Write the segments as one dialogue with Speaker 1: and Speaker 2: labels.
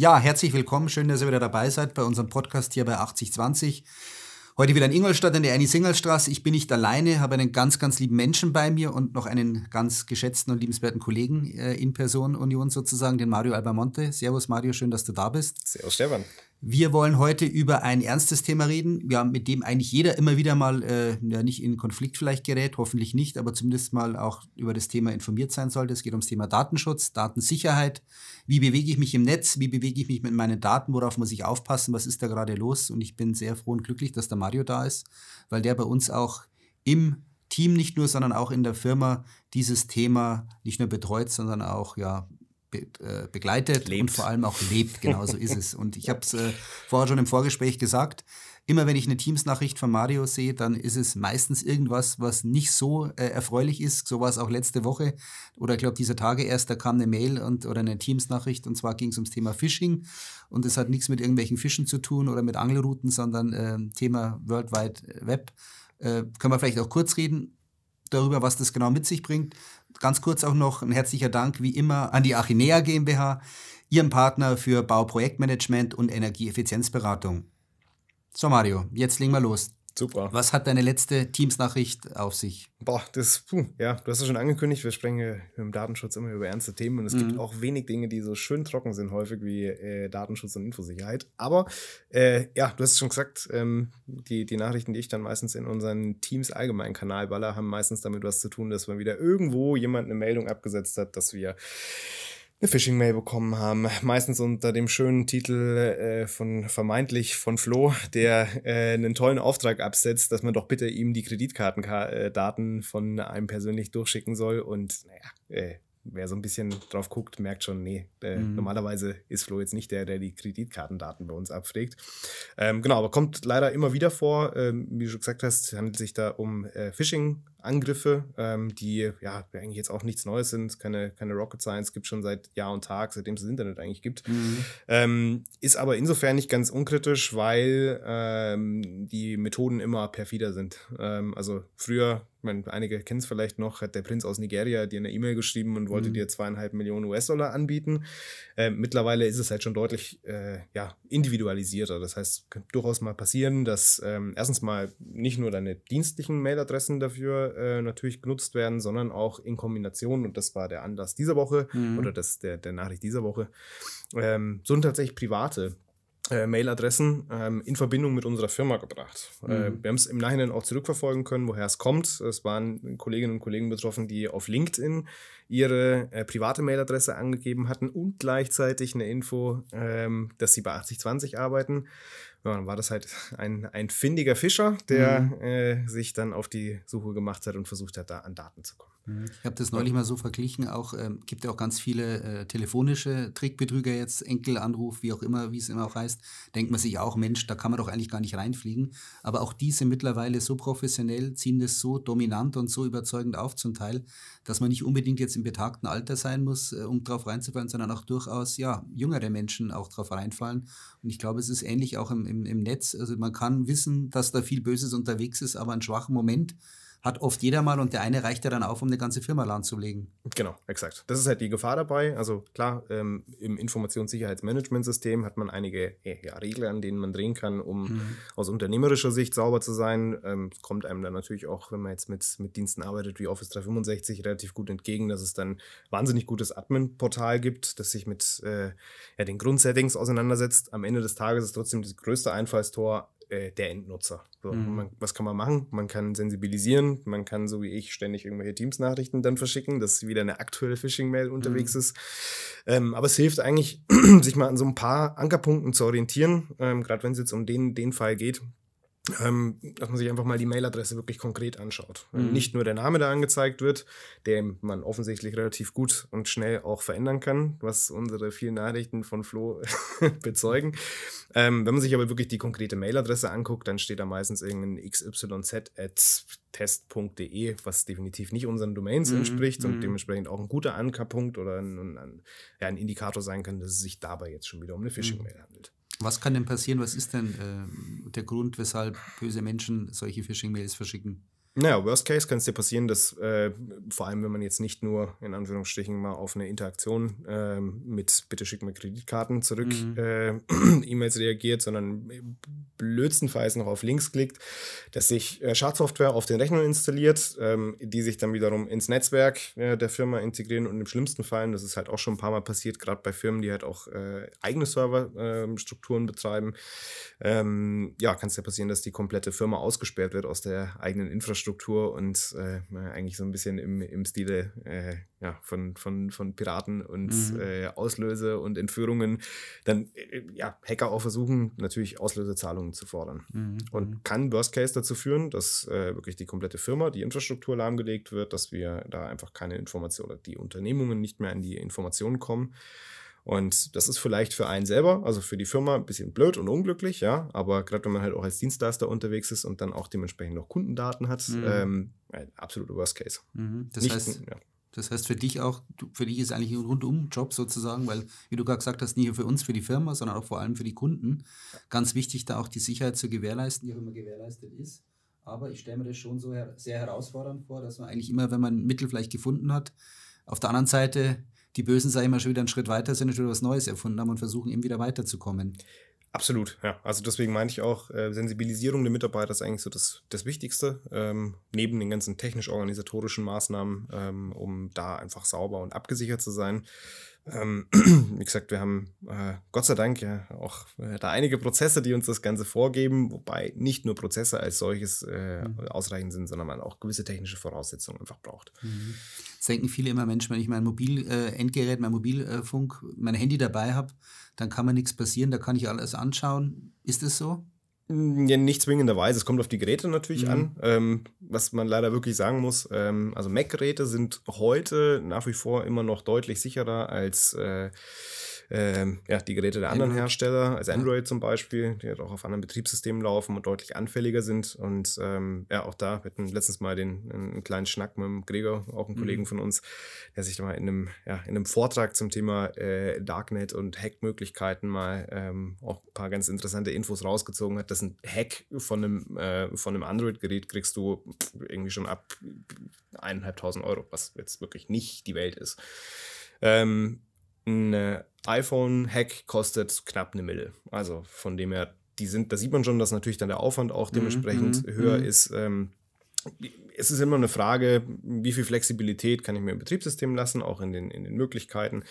Speaker 1: Ja, herzlich willkommen. Schön, dass ihr wieder dabei seid bei unserem Podcast hier bei 8020. Heute wieder in Ingolstadt in der Annie Singelstraße. Ich bin nicht alleine, habe einen ganz, ganz lieben Menschen bei mir und noch einen ganz geschätzten und liebenswerten Kollegen äh, in Person Union sozusagen, den Mario Albamonte. Servus Mario, schön, dass du da bist.
Speaker 2: Servus Stefan.
Speaker 1: Wir wollen heute über ein ernstes Thema reden, ja, mit dem eigentlich jeder immer wieder mal äh, ja, nicht in Konflikt vielleicht gerät, hoffentlich nicht, aber zumindest mal auch über das Thema informiert sein sollte. Es geht ums Thema Datenschutz, Datensicherheit. Wie bewege ich mich im Netz? Wie bewege ich mich mit meinen Daten? Worauf muss ich aufpassen? Was ist da gerade los? Und ich bin sehr froh und glücklich, dass der Mario da ist, weil der bei uns auch im Team nicht nur, sondern auch in der Firma dieses Thema nicht nur betreut, sondern auch ja be äh, begleitet lebt. und vor allem auch lebt. Genau so ist es. Und ich habe es äh, vorher schon im Vorgespräch gesagt. Immer wenn ich eine Teams-Nachricht von Mario sehe, dann ist es meistens irgendwas, was nicht so äh, erfreulich ist. So war es auch letzte Woche oder ich glaube diese Tage erst, da kam eine Mail und, oder eine Teams-Nachricht und zwar ging es ums Thema Phishing und es hat nichts mit irgendwelchen Fischen zu tun oder mit Angelrouten, sondern äh, Thema World Wide Web. Äh, können wir vielleicht auch kurz reden darüber, was das genau mit sich bringt. Ganz kurz auch noch ein herzlicher Dank wie immer an die Achinea GmbH, ihrem Partner für Bauprojektmanagement und Energieeffizienzberatung. So Mario, jetzt legen wir los.
Speaker 2: Super.
Speaker 1: Was hat deine letzte Teams-Nachricht auf sich?
Speaker 2: Boah, das, puh, ja, du hast es schon angekündigt, wir sprechen im Datenschutz immer über ernste Themen und es mhm. gibt auch wenig Dinge, die so schön trocken sind, häufig wie äh, Datenschutz und Infosicherheit. Aber äh, ja, du hast es schon gesagt, ähm, die, die Nachrichten, die ich dann meistens in unseren Teams allgemeinen Kanal baller, haben meistens damit was zu tun, dass man wieder irgendwo jemand eine Meldung abgesetzt hat, dass wir eine Phishing-Mail bekommen haben. Meistens unter dem schönen Titel äh, von vermeintlich von Flo, der äh, einen tollen Auftrag absetzt, dass man doch bitte ihm die Kreditkartendaten von einem persönlich durchschicken soll. Und naja, äh, wer so ein bisschen drauf guckt, merkt schon, nee, äh, mhm. normalerweise ist Flo jetzt nicht der, der die Kreditkartendaten bei uns abfragt. Ähm, genau, aber kommt leider immer wieder vor. Ähm, wie du schon gesagt hast, handelt sich da um äh, Phishing Angriffe, ähm, die ja eigentlich jetzt auch nichts Neues sind, keine, keine Rocket Science, gibt schon seit Jahr und Tag, seitdem es das Internet eigentlich gibt. Mhm. Ähm, ist aber insofern nicht ganz unkritisch, weil ähm, die Methoden immer perfider sind. Ähm, also früher, meine, einige kennen es vielleicht noch, hat der Prinz aus Nigeria dir eine E-Mail geschrieben und wollte mhm. dir zweieinhalb Millionen US-Dollar anbieten. Ähm, mittlerweile ist es halt schon deutlich äh, ja, individualisierter. Das heißt, es könnte durchaus mal passieren, dass ähm, erstens mal nicht nur deine dienstlichen Mailadressen dafür äh, natürlich genutzt werden, sondern auch in Kombination, und das war der Anlass dieser Woche mhm. oder das, der, der Nachricht dieser Woche, ähm, sind tatsächlich private äh, Mailadressen ähm, in Verbindung mit unserer Firma gebracht. Mhm. Äh, wir haben es im Nachhinein auch zurückverfolgen können, woher es kommt. Es waren Kolleginnen und Kollegen betroffen, die auf LinkedIn ihre äh, private Mailadresse angegeben hatten und gleichzeitig eine Info, ähm, dass sie bei 8020 arbeiten ja, dann war das halt ein, ein findiger Fischer, der mhm. äh, sich dann auf die Suche gemacht hat und versucht hat, da an Daten zu kommen.
Speaker 1: Mhm. Ich habe das neulich mal so verglichen, auch ähm, gibt ja auch ganz viele äh, telefonische Trickbetrüger jetzt, Enkelanruf, wie auch immer, wie es immer auch heißt, denkt man sich auch, Mensch, da kann man doch eigentlich gar nicht reinfliegen. Aber auch diese mittlerweile so professionell, ziehen das so dominant und so überzeugend auf zum Teil, dass man nicht unbedingt jetzt im betagten Alter sein muss, äh, um drauf reinzufallen, sondern auch durchaus, ja, jüngere Menschen auch drauf reinfallen. Und ich glaube, es ist ähnlich auch im, im, im Netz. Also man kann wissen, dass da viel Böses unterwegs ist, aber einen schwachen Moment hat oft jeder mal und der eine reicht ja dann auf, um eine ganze Firma lahmzulegen.
Speaker 2: Genau, exakt. Das ist halt die Gefahr dabei. Also klar, ähm, im Informationssicherheitsmanagementsystem hat man einige äh, ja, Regeln, an denen man drehen kann, um mhm. aus unternehmerischer Sicht sauber zu sein. Ähm, kommt einem dann natürlich auch, wenn man jetzt mit, mit Diensten arbeitet wie Office 365, relativ gut entgegen, dass es dann wahnsinnig gutes Admin-Portal gibt, das sich mit äh, ja, den Grundsettings auseinandersetzt. Am Ende des Tages ist trotzdem das größte Einfallstor äh, der Endnutzer. So, mhm. man, was kann man machen? Man kann sensibilisieren, man kann, so wie ich, ständig irgendwelche Teams-Nachrichten dann verschicken, dass wieder eine aktuelle Phishing-Mail unterwegs mhm. ist. Ähm, aber es hilft eigentlich, sich mal an so ein paar Ankerpunkten zu orientieren, ähm, gerade wenn es jetzt um den, den Fall geht, ähm, dass man sich einfach mal die Mailadresse wirklich konkret anschaut. Mhm. Nicht nur der Name, der angezeigt wird, den man offensichtlich relativ gut und schnell auch verändern kann, was unsere vielen Nachrichten von Flo bezeugen. Ähm, wenn man sich aber wirklich die konkrete Mailadresse anguckt, dann steht da meistens irgendein xyz.test.de, was definitiv nicht unseren Domains mhm. entspricht und mhm. dementsprechend auch ein guter Ankerpunkt oder ein, ein, ja, ein Indikator sein kann, dass es sich dabei jetzt schon wieder um eine Phishing-Mail handelt.
Speaker 1: Was kann denn passieren? Was ist denn äh, der Grund, weshalb böse Menschen solche Phishing-Mails verschicken?
Speaker 2: Naja, Worst Case kann es dir passieren, dass äh, vor allem, wenn man jetzt nicht nur in Anführungsstrichen mal auf eine Interaktion äh, mit bitte schick mir Kreditkarten zurück mhm. äh, E-Mails reagiert, sondern blödstenfalls noch auf Links klickt, dass sich äh, Schadsoftware auf den Rechner installiert, ähm, die sich dann wiederum ins Netzwerk äh, der Firma integrieren und im schlimmsten Fall, das ist halt auch schon ein paar Mal passiert, gerade bei Firmen, die halt auch äh, eigene Serverstrukturen betreiben, ähm, ja, kann es ja passieren, dass die komplette Firma ausgesperrt wird aus der eigenen Infrastruktur Infrastruktur und äh, eigentlich so ein bisschen im, im Stile äh, ja, von, von, von Piraten und mhm. äh, Auslöse und Entführungen dann äh, ja, Hacker auch versuchen, natürlich Auslösezahlungen zu fordern. Mhm. Und mhm. kann Worst Case dazu führen, dass äh, wirklich die komplette Firma, die Infrastruktur lahmgelegt wird, dass wir da einfach keine Informationen oder die Unternehmungen nicht mehr an die Informationen kommen. Und das ist vielleicht für einen selber, also für die Firma, ein bisschen blöd und unglücklich, ja. Aber gerade wenn man halt auch als Dienstleister unterwegs ist und dann auch dementsprechend noch Kundendaten hat, mhm. ähm, ein absoluter Worst Case.
Speaker 1: Mhm. Das, Nicht, heißt, ja. das heißt für dich auch, für dich ist eigentlich ein Rundum-Job sozusagen, weil, wie du gerade gesagt hast, nicht nur für uns, für die Firma, sondern auch vor allem für die Kunden. Ganz wichtig, da auch die Sicherheit zu gewährleisten, die auch immer gewährleistet ist. Aber ich stelle mir das schon so her sehr herausfordernd vor, dass man eigentlich immer, wenn man ein Mittel vielleicht gefunden hat, auf der anderen Seite die Bösen, sage ich mal, schon wieder einen Schritt weiter sind und schon was Neues erfunden haben und versuchen eben wieder weiterzukommen.
Speaker 2: Absolut, ja. Also deswegen meine ich auch, äh, Sensibilisierung der Mitarbeiter ist eigentlich so das, das Wichtigste, ähm, neben den ganzen technisch-organisatorischen Maßnahmen, ähm, um da einfach sauber und abgesichert zu sein. Ähm, wie gesagt, wir haben äh, Gott sei Dank ja auch äh, da einige Prozesse, die uns das Ganze vorgeben, wobei nicht nur Prozesse als solches äh, mhm. ausreichend sind, sondern man auch gewisse technische Voraussetzungen einfach braucht.
Speaker 1: Mhm. Das denken viele immer, Mensch, wenn ich mein Mobil-Endgerät, äh, mein Mobilfunk, mein Handy dabei habe, dann kann mir nichts passieren, da kann ich alles anschauen. Ist das so?
Speaker 2: Ja, nicht zwingenderweise. Es kommt auf die Geräte natürlich mhm. an. Ähm, was man leider wirklich sagen muss, ähm, also Mac-Geräte sind heute nach wie vor immer noch deutlich sicherer als äh, ähm, ja, die Geräte der anderen Hersteller, also Android zum Beispiel, die halt auch auf anderen Betriebssystemen laufen und deutlich anfälliger sind. Und ähm, ja, auch da, wir hatten letztens mal den, einen kleinen Schnack mit dem Gregor, auch einem mhm. Kollegen von uns, der sich da mal in einem, ja, in einem Vortrag zum Thema äh, Darknet und Hackmöglichkeiten mal ähm, auch ein paar ganz interessante Infos rausgezogen hat. dass ein Hack von einem, äh, von einem Android-Gerät kriegst du irgendwie schon ab eineinhalbtausend Euro, was jetzt wirklich nicht die Welt ist. Ähm, ein äh, iPhone-Hack kostet knapp eine Mille. Also von dem her, die sind, da sieht man schon, dass natürlich dann der Aufwand auch mhm, dementsprechend mhm, höher mhm. ist. Ähm, es ist immer eine Frage, wie viel Flexibilität kann ich mir im Betriebssystem lassen, auch in den, in den Möglichkeiten,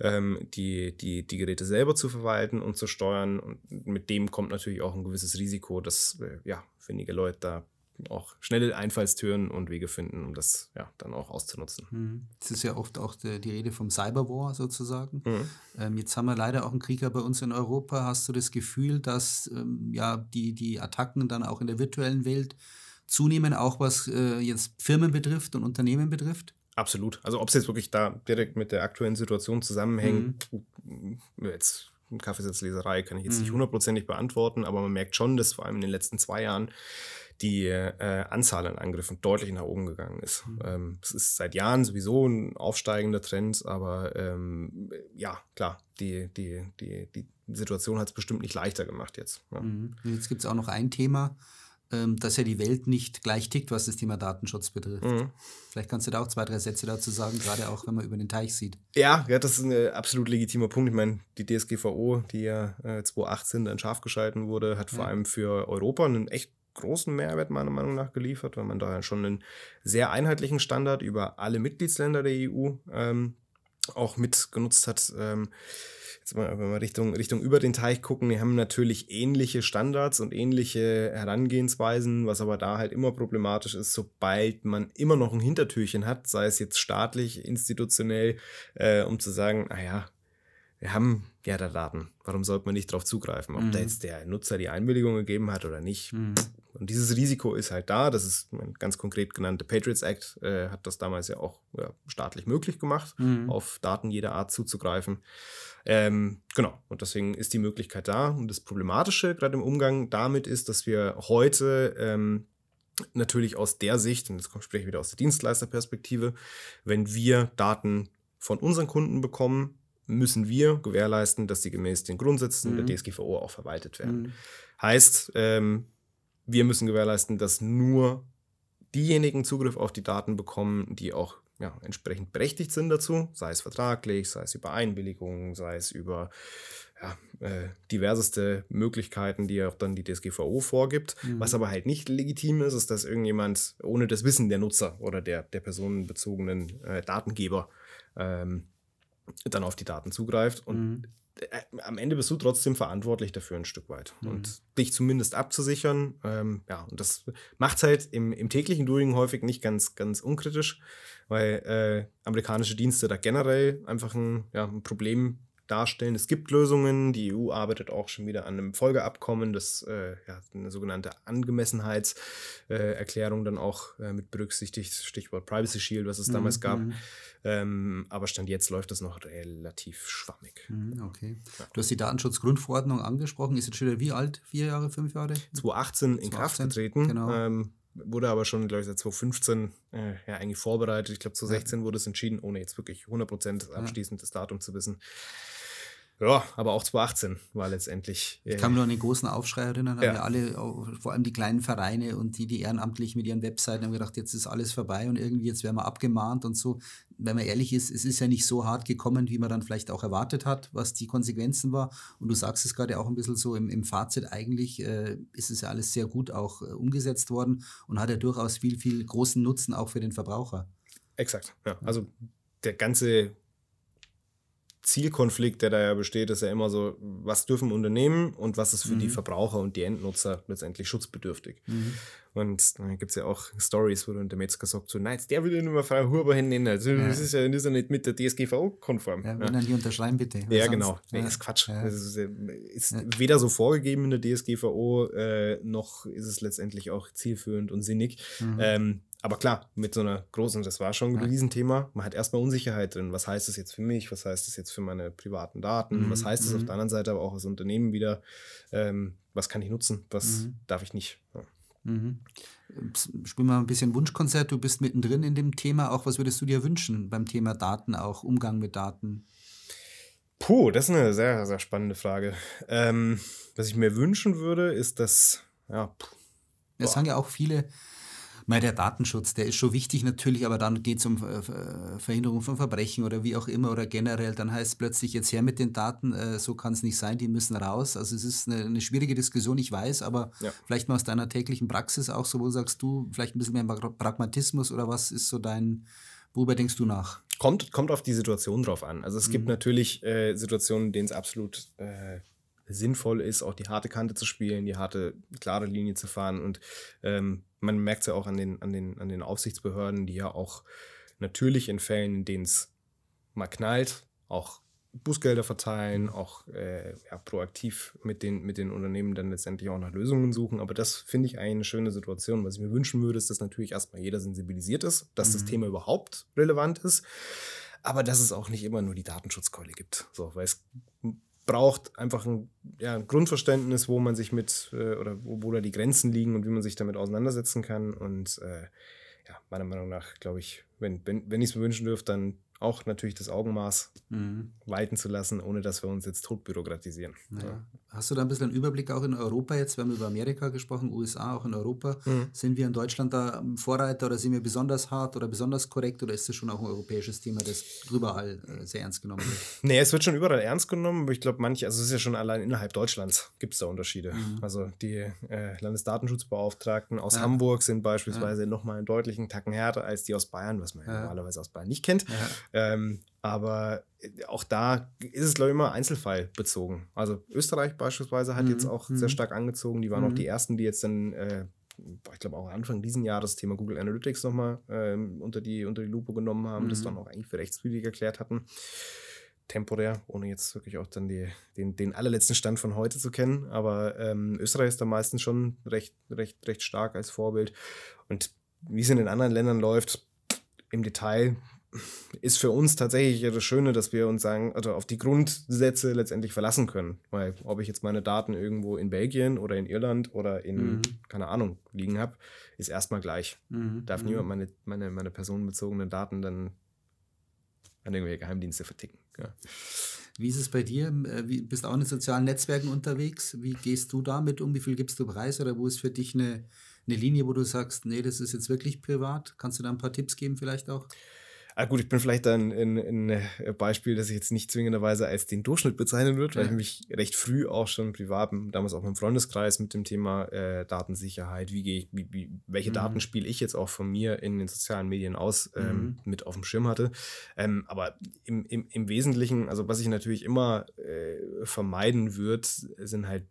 Speaker 2: ähm, die, die, die Geräte selber zu verwalten und zu steuern. Und mit dem kommt natürlich auch ein gewisses Risiko, dass äh, ja, wenige Leute da auch schnelle Einfallstüren und Wege finden, um das ja dann auch auszunutzen.
Speaker 1: Mhm. Es ist ja oft auch die, die Rede vom Cyberwar sozusagen. Mhm. Ähm, jetzt haben wir leider auch einen Krieger bei uns in Europa. Hast du das Gefühl, dass ähm, ja die, die Attacken dann auch in der virtuellen Welt zunehmen, auch was äh, jetzt Firmen betrifft und Unternehmen betrifft?
Speaker 2: Absolut. Also ob es jetzt wirklich da direkt mit der aktuellen Situation zusammenhängt, mhm. jetzt Kaffeesatzleserei kann ich jetzt nicht mhm. hundertprozentig beantworten, aber man merkt schon, dass vor allem in den letzten zwei Jahren die äh, Anzahl an Angriffen deutlich nach oben gegangen ist. Mhm. Ähm, es ist seit Jahren sowieso ein aufsteigender Trend, aber ähm, ja, klar, die, die, die, die Situation hat es bestimmt nicht leichter gemacht jetzt. Ja.
Speaker 1: Mhm. Jetzt gibt es auch noch ein Thema, dass ja die Welt nicht gleich tickt, was das Thema Datenschutz betrifft. Mhm. Vielleicht kannst du da auch zwei, drei Sätze dazu sagen, gerade auch wenn man über den Teich sieht.
Speaker 2: Ja, ja das ist ein äh, absolut legitimer Punkt. Ich meine, die DSGVO, die ja äh, 2018 dann scharf geschalten wurde, hat vor allem für Europa einen echt großen Mehrwert meiner Meinung nach geliefert, weil man da schon einen sehr einheitlichen Standard über alle Mitgliedsländer der EU ähm, auch mitgenutzt hat. Ähm, jetzt mal, wenn wir Richtung, Richtung über den Teich gucken, wir haben natürlich ähnliche Standards und ähnliche Herangehensweisen, was aber da halt immer problematisch ist, sobald man immer noch ein Hintertürchen hat, sei es jetzt staatlich, institutionell, äh, um zu sagen, naja, wir haben ja da Daten. Warum sollte man nicht darauf zugreifen? Ob mhm. da jetzt der Nutzer die Einwilligung gegeben hat oder nicht. Mhm. Und dieses Risiko ist halt da. Das ist ein ganz konkret genannte Patriots Act, äh, hat das damals ja auch ja, staatlich möglich gemacht, mhm. auf Daten jeder Art zuzugreifen. Ähm, genau. Und deswegen ist die Möglichkeit da. Und das Problematische gerade im Umgang damit ist, dass wir heute ähm, natürlich aus der Sicht, und jetzt spreche ich wieder aus der Dienstleisterperspektive, wenn wir Daten von unseren Kunden bekommen, müssen wir gewährleisten, dass sie gemäß den Grundsätzen mhm. der DSGVO auch verwaltet werden. Mhm. Heißt, ähm, wir müssen gewährleisten, dass nur diejenigen Zugriff auf die Daten bekommen, die auch ja, entsprechend berechtigt sind dazu, sei es vertraglich, sei es über Einwilligungen, sei es über ja, äh, diverseste Möglichkeiten, die auch dann die DSGVO vorgibt. Mhm. Was aber halt nicht legitim ist, ist, dass irgendjemand ohne das Wissen der Nutzer oder der, der personenbezogenen äh, Datengeber ähm, dann auf die Daten zugreift. Und mhm. Äh, am Ende bist du trotzdem verantwortlich dafür ein Stück weit. Mhm. Und dich zumindest abzusichern. Ähm, ja, und das macht es halt im, im täglichen Doing häufig nicht ganz, ganz unkritisch, weil äh, amerikanische Dienste da generell einfach ein, ja, ein Problem darstellen. Es gibt Lösungen. Die EU arbeitet auch schon wieder an einem Folgeabkommen, das äh, ja, eine sogenannte Angemessenheitserklärung äh, dann auch äh, mit berücksichtigt. Stichwort Privacy Shield, was es mhm. damals gab. Mhm. Ähm, aber Stand jetzt läuft das noch relativ schwammig.
Speaker 1: Mhm, okay. Ja. Du hast die Datenschutzgrundverordnung angesprochen. Ist jetzt schon wieder wie alt? Vier Jahre, fünf Jahre?
Speaker 2: 2018 in 2018, Kraft getreten. Genau. Ähm, wurde aber schon, glaube ich, seit 2015 äh, ja, eigentlich vorbereitet. Ich glaube, 2016 ja. wurde es entschieden, ohne jetzt wirklich 100% abschließend das Datum zu wissen. Ja, aber auch 2018 war letztendlich.
Speaker 1: Äh, ich kann mich noch an den großen Aufschrei erinnern, haben ja. alle, vor allem die kleinen Vereine und die, die ehrenamtlich mit ihren Webseiten haben gedacht, jetzt ist alles vorbei und irgendwie jetzt werden wir abgemahnt und so. Wenn man ehrlich ist, es ist ja nicht so hart gekommen, wie man dann vielleicht auch erwartet hat, was die Konsequenzen war. Und du sagst es gerade auch ein bisschen so im, im Fazit, eigentlich äh, ist es ja alles sehr gut auch äh, umgesetzt worden und hat ja durchaus viel, viel großen Nutzen auch für den Verbraucher.
Speaker 2: Exakt, ja. Also der ganze Zielkonflikt, der da ja besteht, ist ja immer so, was dürfen Unternehmen und was ist für mhm. die Verbraucher und die Endnutzer letztendlich schutzbedürftig. Mhm. Und dann gibt es ja auch Stories, wo dann der Metzger sagt, so, nein, der will ja nur mal Frau Huber nennen. Also, ja. Das ist ja, das ist ja nicht mit der DSGVO konform.
Speaker 1: Ja, wenn ja. die unterschreiben, bitte.
Speaker 2: Ja, genau. Nee, ja. ist Quatsch. Das ist, ist weder so vorgegeben in der DSGVO, äh, noch ist es letztendlich auch zielführend und sinnig. Mhm. Ähm, aber klar, mit so einer großen, das war schon ein ja. Riesenthema. Man hat erstmal Unsicherheit drin. Was heißt das jetzt für mich? Was heißt das jetzt für meine privaten Daten? Mhm. Was heißt das mhm. auf der anderen Seite aber auch als Unternehmen wieder? Ähm, was kann ich nutzen? Was mhm. darf ich nicht? Ja.
Speaker 1: Mhm. Spiel mal ein bisschen Wunschkonzert. Du bist mittendrin in dem Thema. Auch was würdest du dir wünschen beim Thema Daten, auch Umgang mit Daten?
Speaker 2: Puh, das ist eine sehr, sehr spannende Frage. Ähm, was ich mir wünschen würde, ist, dass, ja,
Speaker 1: es sagen ja auch viele, Mal der Datenschutz, der ist schon wichtig natürlich, aber dann geht es um äh, Verhinderung von Verbrechen oder wie auch immer oder generell, dann heißt es plötzlich jetzt her mit den Daten, äh, so kann es nicht sein, die müssen raus. Also es ist eine, eine schwierige Diskussion, ich weiß, aber ja. vielleicht mal aus deiner täglichen Praxis auch so, wo sagst du, vielleicht ein bisschen mehr Pragmatismus oder was ist so dein, worüber denkst du nach?
Speaker 2: Kommt, kommt auf die Situation drauf an. Also es mhm. gibt natürlich äh, Situationen, in denen es absolut äh, sinnvoll ist, auch die harte Kante zu spielen, die harte, klare Linie zu fahren. Und ähm, man merkt es ja auch an den, an, den, an den Aufsichtsbehörden, die ja auch natürlich in Fällen, in denen es mal knallt, auch Bußgelder verteilen, auch äh, ja, proaktiv mit den, mit den Unternehmen dann letztendlich auch nach Lösungen suchen. Aber das finde ich eine schöne Situation. Was ich mir wünschen würde, ist, dass natürlich erstmal jeder sensibilisiert ist, dass mhm. das Thema überhaupt relevant ist, aber dass es auch nicht immer nur die Datenschutzkeule gibt. So, weil es braucht einfach ein, ja, ein, Grundverständnis, wo man sich mit äh, oder wo, wo, da die Grenzen liegen und wie man sich damit auseinandersetzen kann. Und äh, ja, meiner Meinung nach, glaube ich, wenn, wenn, wenn ich es mir wünschen dürfte, dann auch natürlich das Augenmaß mhm. walten zu lassen, ohne dass wir uns jetzt tot bürokratisieren.
Speaker 1: Ja. Hast du da ein bisschen einen Überblick auch in Europa jetzt? Wir haben über Amerika gesprochen, USA, auch in Europa. Mhm. Sind wir in Deutschland da Vorreiter oder sind wir besonders hart oder besonders korrekt oder ist das schon auch ein europäisches Thema, das überall äh, sehr ernst genommen wird?
Speaker 2: Nee, es wird schon überall ernst genommen, aber ich glaube, manche, also es ist ja schon allein innerhalb Deutschlands gibt es da Unterschiede. Mhm. Also die äh, Landesdatenschutzbeauftragten aus ja. Hamburg sind beispielsweise ja. nochmal einen deutlichen Tacken härter als die aus Bayern, was man ja. normalerweise aus Bayern nicht kennt. Ähm, aber äh, auch da ist es, glaube ich, immer einzelfallbezogen. Also Österreich beispielsweise hat mhm. jetzt auch mhm. sehr stark angezogen. Die waren mhm. auch die ersten, die jetzt dann, äh, ich glaube auch Anfang diesen Jahres das Thema Google Analytics nochmal ähm, unter, die, unter die Lupe genommen haben, das mhm. dann auch eigentlich für rechtswidrig erklärt hatten. Temporär, ohne jetzt wirklich auch dann die, den, den allerletzten Stand von heute zu kennen. Aber ähm, Österreich ist da meistens schon recht, recht, recht stark als Vorbild. Und wie es in den anderen Ländern läuft, im Detail ist für uns tatsächlich ja das Schöne, dass wir uns sagen, also auf die Grundsätze letztendlich verlassen können. Weil ob ich jetzt meine Daten irgendwo in Belgien oder in Irland oder in, mhm. keine Ahnung, liegen habe, ist erstmal gleich. Mhm. Darf mhm. niemand meine, meine, meine personenbezogenen Daten dann an irgendwelche Geheimdienste verticken. Ja.
Speaker 1: Wie ist es bei dir? Äh, wie, bist du auch in sozialen Netzwerken unterwegs? Wie gehst du damit um? Wie viel gibst du preis oder wo ist für dich eine eine Linie, wo du sagst, nee, das ist jetzt wirklich privat? Kannst du da ein paar Tipps geben vielleicht auch?
Speaker 2: Ah, gut, ich bin vielleicht dann ein, äh, Beispiel, das ich jetzt nicht zwingenderweise als den Durchschnitt bezeichnen würde, weil ich mich recht früh auch schon privat, damals auch im Freundeskreis mit dem Thema äh, Datensicherheit, wie gehe ich, wie, wie, welche mhm. Daten spiele ich jetzt auch von mir in den sozialen Medien aus, ähm, mhm. mit auf dem Schirm hatte. Ähm, aber im, im, im Wesentlichen, also was ich natürlich immer äh, vermeiden würde, sind halt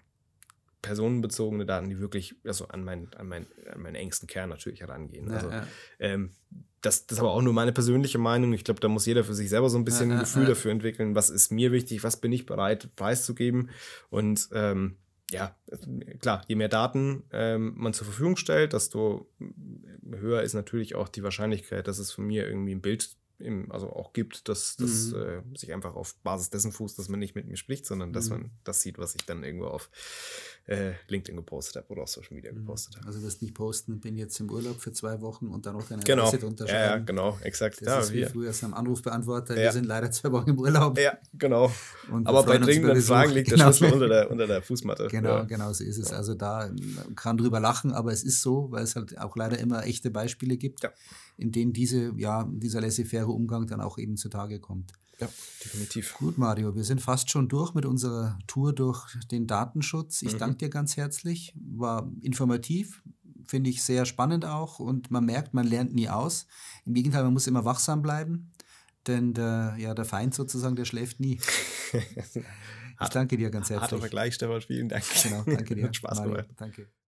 Speaker 2: personenbezogene Daten, die wirklich also an, mein, an, mein, an meinen engsten Kern natürlich herangehen. Ja, also, ja. Ähm, das, das ist aber auch nur meine persönliche Meinung. Ich glaube, da muss jeder für sich selber so ein bisschen ja, ein Gefühl dafür entwickeln, was ist mir wichtig, was bin ich bereit preiszugeben. Und ähm, ja, klar, je mehr Daten ähm, man zur Verfügung stellt, desto höher ist natürlich auch die Wahrscheinlichkeit, dass es von mir irgendwie ein Bild im, also auch gibt, dass das mhm. äh, sich einfach auf Basis dessen fußt, dass man nicht mit mir spricht, sondern dass mhm. man das sieht, was ich dann irgendwo auf äh, LinkedIn gepostet habe oder auf Social Media mhm. gepostet habe.
Speaker 1: Also wirst nicht posten, bin jetzt im Urlaub für zwei Wochen und dann noch deine
Speaker 2: genau. Adresse unterschreiben. Ja, ja, genau, exakt.
Speaker 1: Das ja, ist wie früher am Anrufbeantworter, ja. wir sind leider zwei Wochen im Urlaub.
Speaker 2: Ja, genau. Aber bei dringenden Fragen liegt genau. der Schlüssel unter der, unter der Fußmatte.
Speaker 1: Genau, ja. genau so ist es. Also da man kann drüber lachen, aber es ist so, weil es halt auch leider immer echte Beispiele gibt, in denen diese, ja, dieser laissez-faire Umgang dann auch eben zutage kommt.
Speaker 2: Ja, definitiv.
Speaker 1: Gut, Mario, wir sind fast schon durch mit unserer Tour durch den Datenschutz. Ich mhm. danke dir ganz herzlich. War informativ, finde ich sehr spannend auch und man merkt, man lernt nie aus. Im Gegenteil, man muss immer wachsam bleiben, denn der, ja, der Feind sozusagen, der schläft nie. ich danke dir ganz herzlich.
Speaker 2: Harter Vergleich, Stefan, vielen Dank.
Speaker 1: Genau, danke dir.
Speaker 2: Spaß Mario,
Speaker 1: Danke.